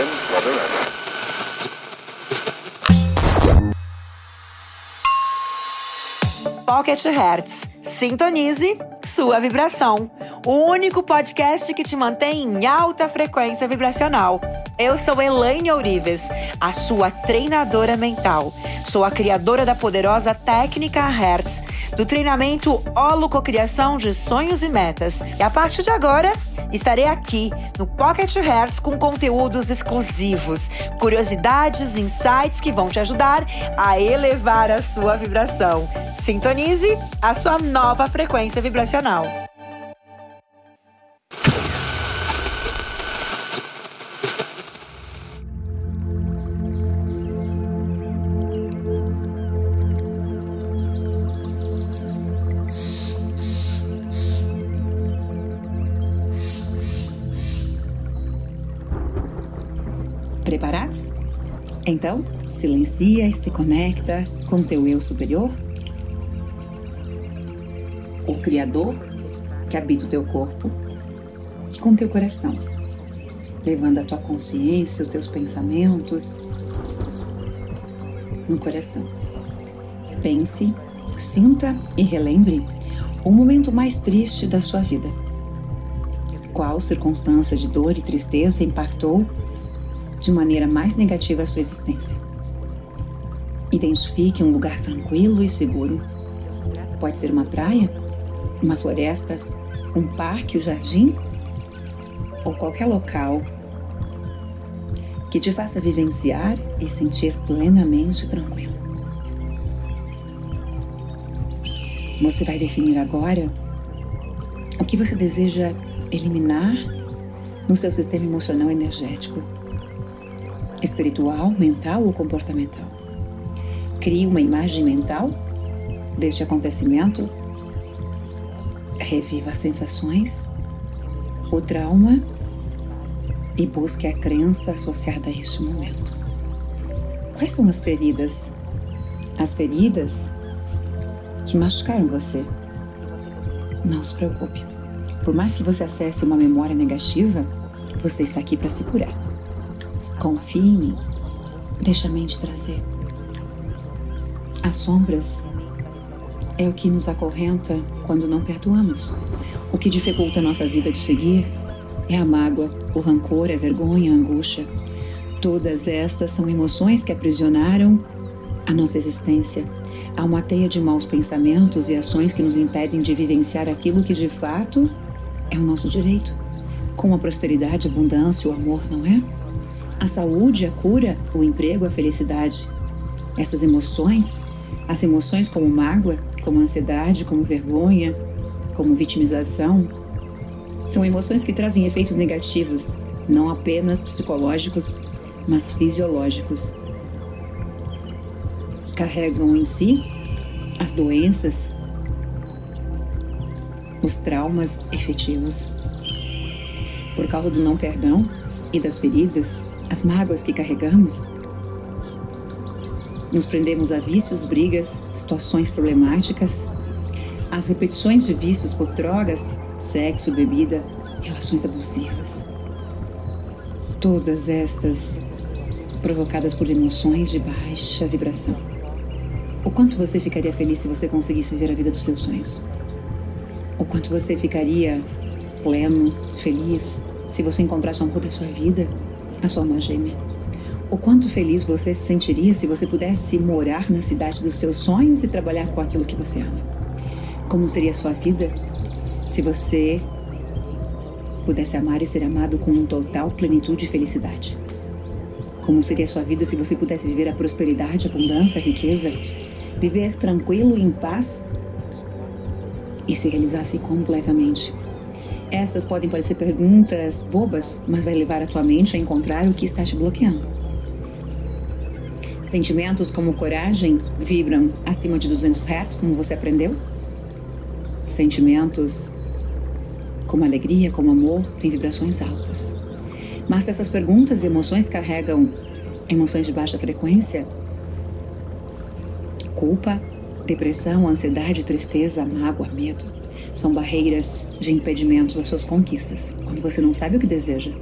time. Pocket Hertz. Sintonize sua vibração. O único podcast que te mantém em alta frequência vibracional. Eu sou Elaine Ourives, a sua treinadora mental. Sou a criadora da poderosa técnica Hertz, do treinamento Holococriação de Sonhos e Metas. E a partir de agora, estarei aqui no Pocket Hertz com conteúdos exclusivos, curiosidades, insights que vão te ajudar a elevar a sua vibração. Sintonize a sua nova frequência vibracional. Então, silencia e se conecta com teu eu superior, o Criador que habita o teu corpo, e com teu coração, levando a tua consciência, os teus pensamentos no coração. Pense, sinta e relembre o momento mais triste da sua vida. Qual circunstância de dor e tristeza impactou de maneira mais negativa a sua existência. Identifique um lugar tranquilo e seguro. Pode ser uma praia, uma floresta, um parque, um jardim ou qualquer local que te faça vivenciar e sentir plenamente tranquilo. Você vai definir agora o que você deseja eliminar no seu sistema emocional energético espiritual, mental ou comportamental. Crie uma imagem mental deste acontecimento, reviva as sensações, o trauma e busque a crença associada a este momento. Quais são as feridas? As feridas que machucaram você. Não se preocupe. Por mais que você acesse uma memória negativa, você está aqui para se curar. Confie em mim. Deixa a mente trazer. As sombras é o que nos acorrenta quando não perdoamos. O que dificulta a nossa vida de seguir é a mágoa, o rancor, a vergonha, a angústia. Todas estas são emoções que aprisionaram a nossa existência. Há uma teia de maus pensamentos e ações que nos impedem de vivenciar aquilo que de fato é o nosso direito, como a prosperidade, a abundância, o amor, não é? A saúde, a cura, o emprego, a felicidade. Essas emoções, as emoções como mágoa, como ansiedade, como vergonha, como vitimização, são emoções que trazem efeitos negativos, não apenas psicológicos, mas fisiológicos. Carregam em si as doenças, os traumas efetivos. Por causa do não perdão e das feridas, as mágoas que carregamos. Nos prendemos a vícios, brigas, situações problemáticas, as repetições de vícios por drogas, sexo, bebida, relações abusivas. Todas estas provocadas por emoções de baixa vibração. O quanto você ficaria feliz se você conseguisse viver a vida dos seus sonhos? O quanto você ficaria pleno, feliz, se você encontrasse o amor da sua vida? A sua alma gêmea. O quanto feliz você se sentiria se você pudesse morar na cidade dos seus sonhos e trabalhar com aquilo que você ama. Como seria a sua vida se você pudesse amar e ser amado com total plenitude e felicidade? Como seria a sua vida se você pudesse viver a prosperidade, a abundância, a riqueza, viver tranquilo e em paz e se realizasse completamente essas podem parecer perguntas bobas, mas vai levar a tua mente a encontrar o que está te bloqueando. Sentimentos como coragem vibram acima de 200 Hz, como você aprendeu? Sentimentos como alegria, como amor, têm vibrações altas. Mas se essas perguntas e emoções carregam emoções de baixa frequência, culpa, depressão, ansiedade, tristeza, mágoa, medo, são barreiras de impedimentos às suas conquistas. Quando você não sabe o que deseja,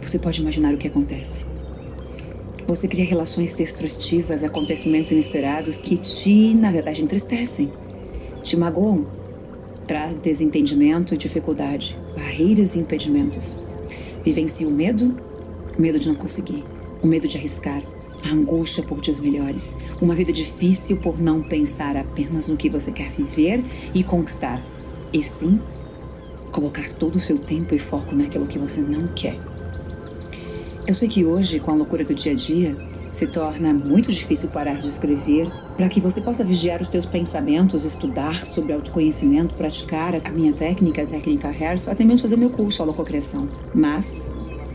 você pode imaginar o que acontece. Você cria relações destrutivas, acontecimentos inesperados que te, na verdade, entristecem, te magoam, traz desentendimento e dificuldade, barreiras e impedimentos. Vivencia o medo, o medo de não conseguir, o medo de arriscar, a angústia por dias melhores, uma vida difícil por não pensar apenas no que você quer viver e conquistar, e sim colocar todo o seu tempo e foco naquilo que você não quer. Eu sei que hoje, com a loucura do dia a dia, se torna muito difícil parar de escrever para que você possa vigiar os teus pensamentos, estudar sobre autoconhecimento, praticar a minha técnica, a técnica Harris, até mesmo fazer meu curso Holococriação. Mas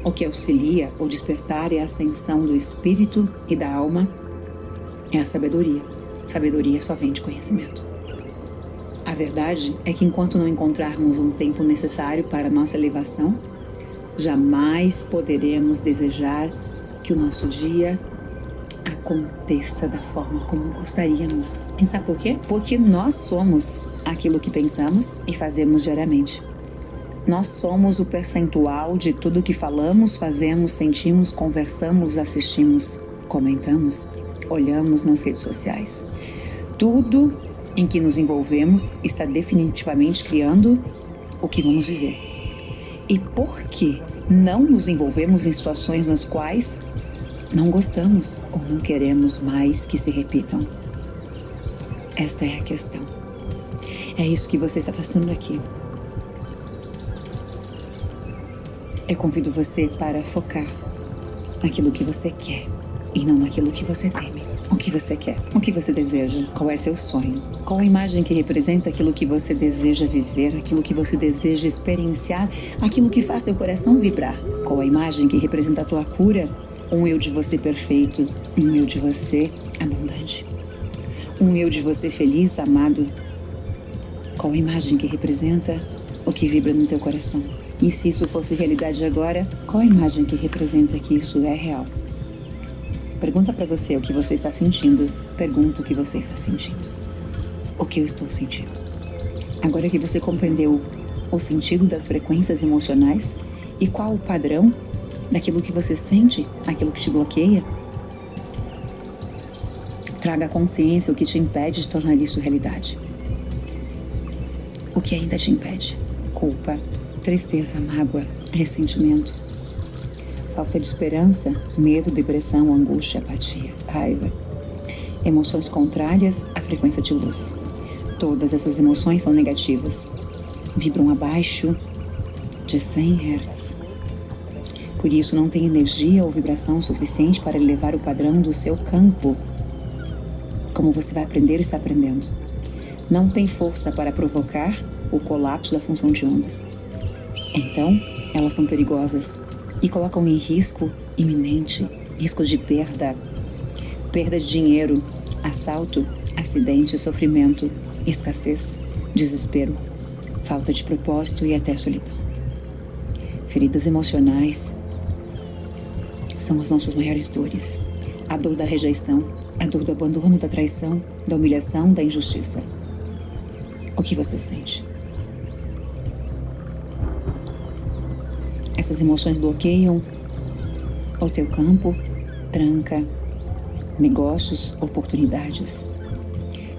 o que auxilia o despertar e a ascensão do espírito e da alma é a sabedoria. Sabedoria só vem de conhecimento. A verdade é que enquanto não encontrarmos um tempo necessário para nossa elevação, jamais poderemos desejar que o nosso dia aconteça da forma como gostaríamos. E sabe por quê? Porque nós somos aquilo que pensamos e fazemos diariamente. Nós somos o percentual de tudo que falamos, fazemos, sentimos, conversamos, assistimos, comentamos, olhamos nas redes sociais. Tudo em que nos envolvemos está definitivamente criando o que vamos viver. E por que não nos envolvemos em situações nas quais não gostamos ou não queremos mais que se repitam? Esta é a questão. É isso que você está fazendo aqui. Eu convido você para focar naquilo que você quer e não naquilo que você teme. O que você quer? O que você deseja? Qual é seu sonho? Qual a imagem que representa aquilo que você deseja viver, aquilo que você deseja experienciar, aquilo que faz seu coração vibrar? Qual a imagem que representa a tua cura? Um eu de você perfeito, um eu de você abundante. Um eu de você feliz, amado. Qual a imagem que representa o que vibra no teu coração? E se isso fosse realidade agora, qual a imagem que representa que isso é real? Pergunta para você o que você está sentindo. Pergunta o que você está sentindo. O que eu estou sentindo. Agora que você compreendeu o sentido das frequências emocionais e qual o padrão daquilo que você sente, aquilo que te bloqueia, traga consciência o que te impede de tornar isso realidade. O que ainda te impede? Culpa, tristeza, mágoa, ressentimento, falta de esperança, medo, depressão, angústia, apatia, raiva. Emoções contrárias à frequência de luz. Todas essas emoções são negativas. Vibram abaixo de 100 Hz. Por isso, não tem energia ou vibração suficiente para elevar o padrão do seu campo. Como você vai aprender está aprendendo. Não tem força para provocar o colapso da função de onda. Então, elas são perigosas e colocam em risco iminente risco de perda, perda de dinheiro, assalto, acidente, sofrimento, escassez, desespero, falta de propósito e até solidão. Feridas emocionais são as nossas maiores dores. A dor da rejeição, a dor do abandono, da traição, da humilhação, da injustiça. O que você sente? Essas emoções bloqueiam o teu campo, tranca negócios, oportunidades,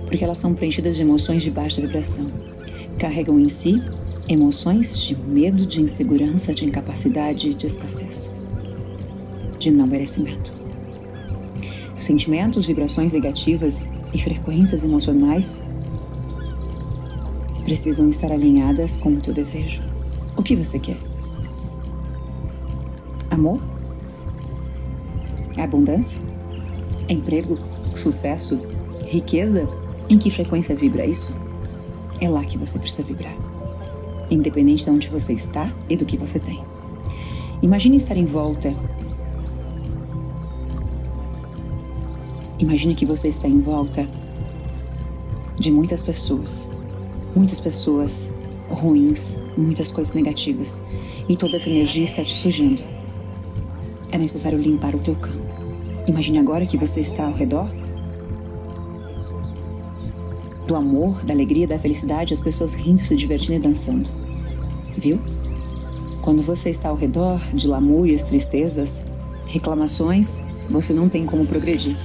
porque elas são preenchidas de emoções de baixa vibração. Carregam em si emoções de medo, de insegurança, de incapacidade, de escassez, de não merecimento. Sentimentos, vibrações negativas e frequências emocionais precisam estar alinhadas com o teu desejo. O que você quer? Amor? Abundância? Emprego? Sucesso? Riqueza? Em que frequência vibra isso? É lá que você precisa vibrar. Independente de onde você está e do que você tem. Imagine estar em volta. Imagine que você está em volta de muitas pessoas. Muitas pessoas ruins, muitas coisas negativas. E toda essa energia está te surgindo é necessário limpar o teu campo. Imagine agora que você está ao redor do amor, da alegria, da felicidade, as pessoas rindo, se divertindo e dançando. Viu? Quando você está ao redor de lamúrias, tristezas, reclamações, você não tem como progredir.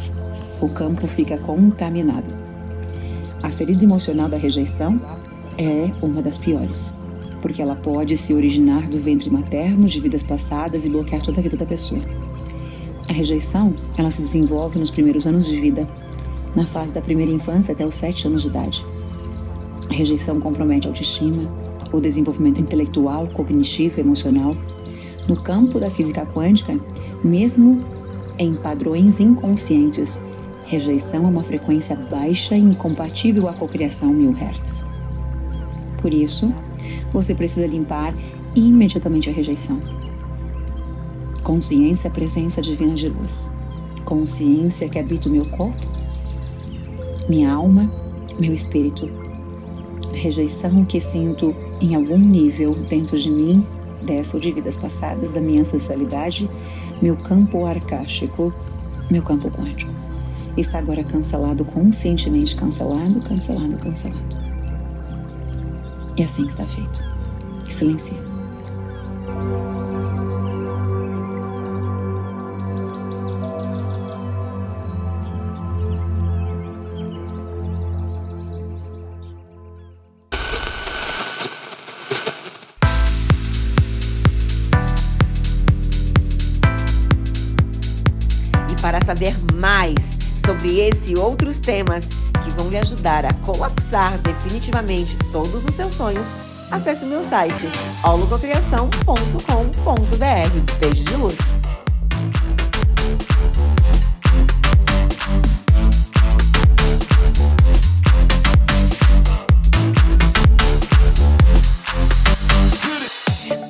O campo fica contaminado. A ferida emocional da rejeição é uma das piores, porque ela pode se originar do ventre materno de vidas passadas e bloquear toda a vida da pessoa. A rejeição, ela se desenvolve nos primeiros anos de vida, na fase da primeira infância até os sete anos de idade. A rejeição compromete a autoestima, o desenvolvimento intelectual, cognitivo e emocional. No campo da física quântica, mesmo em padrões inconscientes, rejeição é uma frequência baixa e incompatível à cocriação mil Hz. Por isso, você precisa limpar imediatamente a rejeição. Consciência é a presença divina de luz. Consciência que habita o meu corpo, minha alma, meu espírito rejeição que sinto em algum nível dentro de mim, dessa ou de vidas passadas, da minha ancestralidade, meu campo arcástico, meu campo quântico. Está agora cancelado, conscientemente cancelado, cancelado, cancelado. E assim está feito. Silencia. para saber mais sobre esse e outros temas que vão lhe ajudar a colapsar definitivamente todos os seus sonhos, acesse o meu site holococriação.com.br. Beijo de luz!